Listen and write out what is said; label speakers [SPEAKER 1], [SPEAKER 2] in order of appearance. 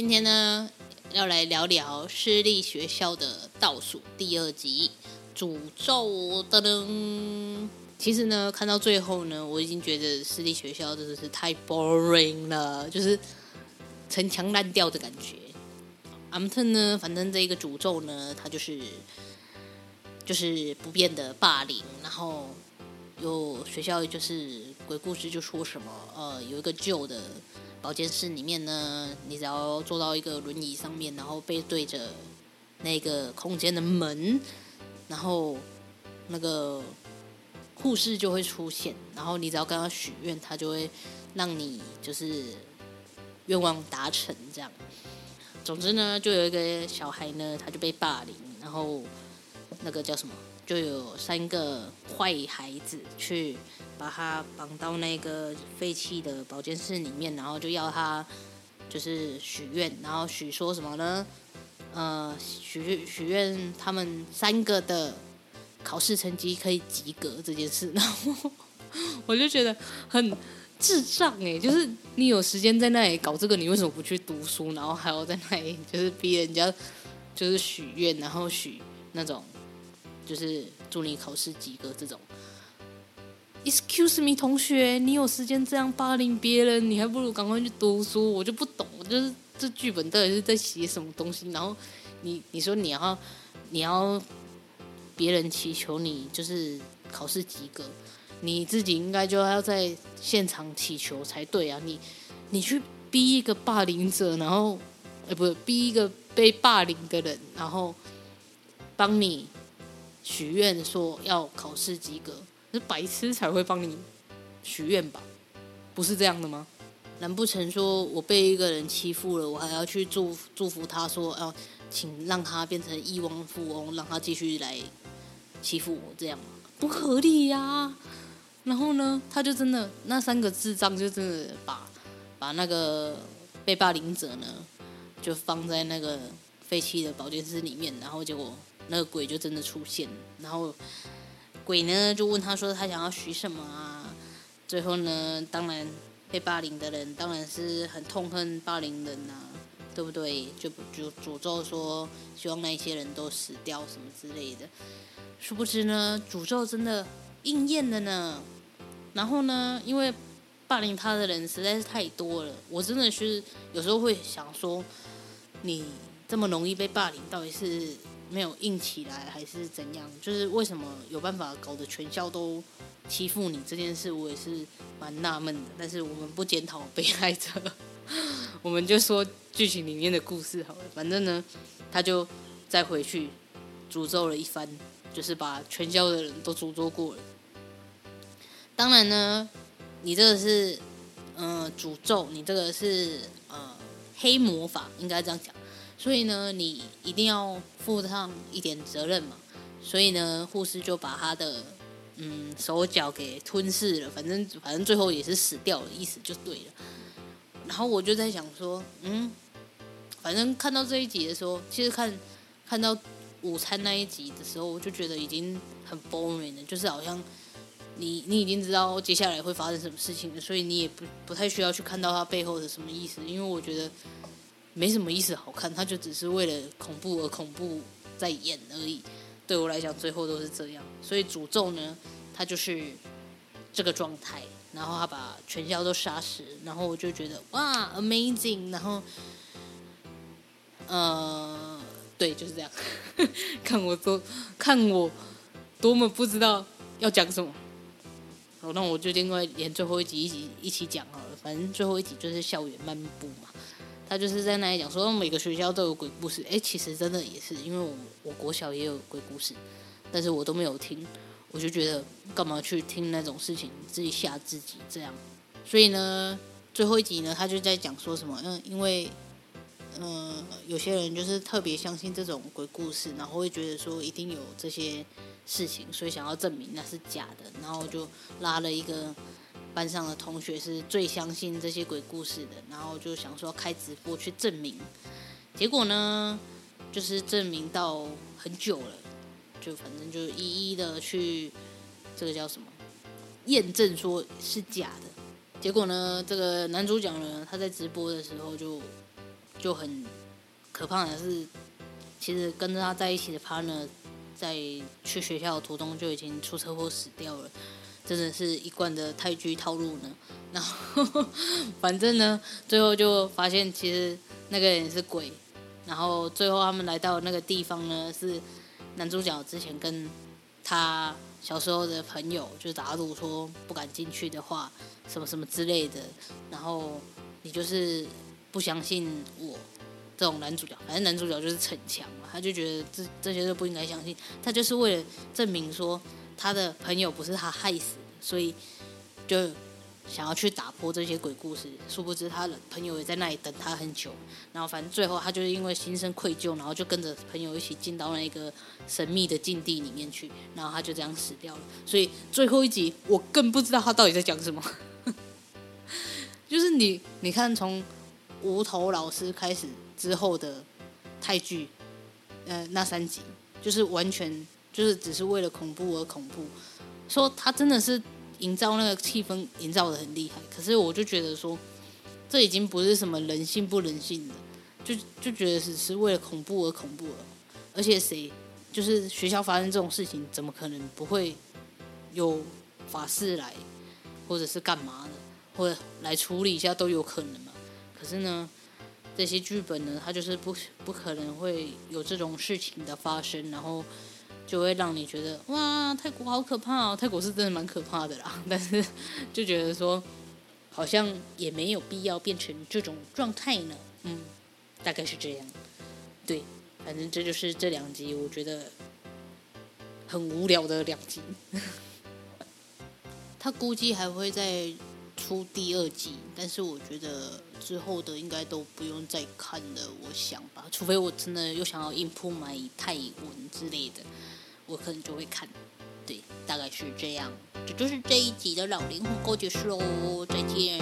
[SPEAKER 1] 今天呢，要来聊聊私立学校的倒数第二集诅咒的呢。其实呢，看到最后呢，我已经觉得私立学校真的是太 boring 了，就是陈腔滥调的感觉。阿姆特呢，反正这个诅咒呢，它就是就是不变的霸凌，然后有学校就是鬼故事就说什么，呃，有一个旧的。保健室里面呢，你只要坐到一个轮椅上面，然后背对着那个空间的门，然后那个护士就会出现，然后你只要跟他许愿，他就会让你就是愿望达成这样。总之呢，就有一个小孩呢，他就被霸凌，然后那个叫什么？就有三个坏孩子去把他绑到那个废弃的保健室里面，然后就要他就是许愿，然后许说什么呢？呃，许许愿他们三个的考试成绩可以及格这件事。然后我就觉得很智障哎，就是你有时间在那里搞这个，你为什么不去读书？然后还要在那里就是逼人家就是许愿，然后许那种。就是祝你考试及格这种。Excuse me，同学，你有时间这样霸凌别人，你还不如赶快去读书。我就不懂，就是这剧本到底是在写什么东西？然后你你说你要你要别人祈求你就是考试及格，你自己应该就要在现场祈求才对啊！你你去逼一个霸凌者，然后哎，不逼一个被霸凌的人，然后帮你。许愿说要考试及格，是白痴才会帮你许愿吧？不是这样的吗？难不成说我被一个人欺负了，我还要去祝祝福他说，要请让他变成亿万富翁，让他继续来欺负我，这样吗？不合理呀、然后呢，他就真的那三个智障就真的把把那个被霸凌者呢，就放在那个废弃的保健室里面，然后结果。那个鬼就真的出现，然后鬼呢就问他说他想要许什么啊？最后呢，当然被霸凌的人当然是很痛恨霸凌人呐、对不对？就就诅咒说希望那些人都死掉什么之类的。殊不知呢，诅咒真的应验了呢。然后呢，因为霸凌他的人实在是太多了，我真的是有时候会想说，你这么容易被霸凌，到底是？没有硬起来还是怎样？就是为什么有办法搞得全校都欺负你这件事，我也是蛮纳闷的。但是我们不检讨被害者，我们就说剧情里面的故事好了。反正呢，他就再回去诅咒了一番，就是把全校的人都诅咒过了。当然呢，你这个是嗯、呃、诅咒，你这个是呃黑魔法，应该这样讲。所以呢，你一定要负上一点责任嘛。所以呢，护士就把他的嗯手脚给吞噬了，反正反正最后也是死掉了，意思就对了。然后我就在想说，嗯，反正看到这一集的时候，其实看看到午餐那一集的时候，我就觉得已经很 boring 了，就是好像你你已经知道接下来会发生什么事情了，所以你也不不太需要去看到它背后的什么意思，因为我觉得。没什么意思好看，他就只是为了恐怖而恐怖在演而已。对我来讲，最后都是这样。所以诅咒呢，他就是这个状态，然后他把全校都杀死，然后我就觉得哇，amazing。然后呃，对，就是这样。看我多，看我多么不知道要讲什么。好，那我就另外连最后一集一起一起讲好了。反正最后一集就是校园漫步嘛，他就是在那里讲说每个学校都有鬼故事。哎，其实真的也是，因为我我国小也有鬼故事，但是我都没有听，我就觉得干嘛去听那种事情，自己吓自己这样。所以呢，最后一集呢，他就在讲说什么，嗯，因为嗯、有些人就是特别相信这种鬼故事，然后会觉得说一定有这些事情，所以想要证明那是假的，然后就拉了一个。班上的同学是最相信这些鬼故事的，然后就想说开直播去证明，结果呢，就是证明到很久了，就反正就一一的去这个叫什么验证说是假的。结果呢，这个男主角呢，他在直播的时候就就很可怕的是，其实跟着他在一起的 partner 在去学校的途中就已经出车祸死掉了。真的是一贯的泰剧套路呢，然后反正呢，最后就发现其实那个人是鬼，然后最后他们来到那个地方呢，是男主角之前跟他小时候的朋友就打赌说不敢进去的话，什么什么之类的，然后你就是不相信我这种男主角，反正男主角就是逞强嘛，他就觉得这这些都不应该相信，他就是为了证明说他的朋友不是他害死。所以就想要去打破这些鬼故事，殊不知他的朋友也在那里等他很久。然后反正最后他就是因为心生愧疚，然后就跟着朋友一起进到那个神秘的禁地里面去，然后他就这样死掉了。所以最后一集我更不知道他到底在讲什么。就是你你看从无头老师开始之后的泰剧，呃，那三集就是完全就是只是为了恐怖而恐怖。说他真的是营造那个气氛，营造得很厉害。可是我就觉得说，这已经不是什么人性不人性的，就就觉得只是为了恐怖而恐怖了。而且谁就是学校发生这种事情，怎么可能不会有法师来，或者是干嘛的，或者来处理一下都有可能嘛。可是呢，这些剧本呢，它就是不不可能会有这种事情的发生，然后。就会让你觉得哇，泰国好可怕哦！泰国是真的蛮可怕的啦，但是就觉得说，好像也没有必要变成这种状态呢。嗯，大概是这样。对，反正这就是这两集，我觉得很无聊的两集。他估计还会再出第二集，但是我觉得之后的应该都不用再看了，我想吧，除非我真的又想要硬铺买泰文之类的。我可能就会看，对，大概是这样。这就是这一集的老灵魂告解室喽，再见。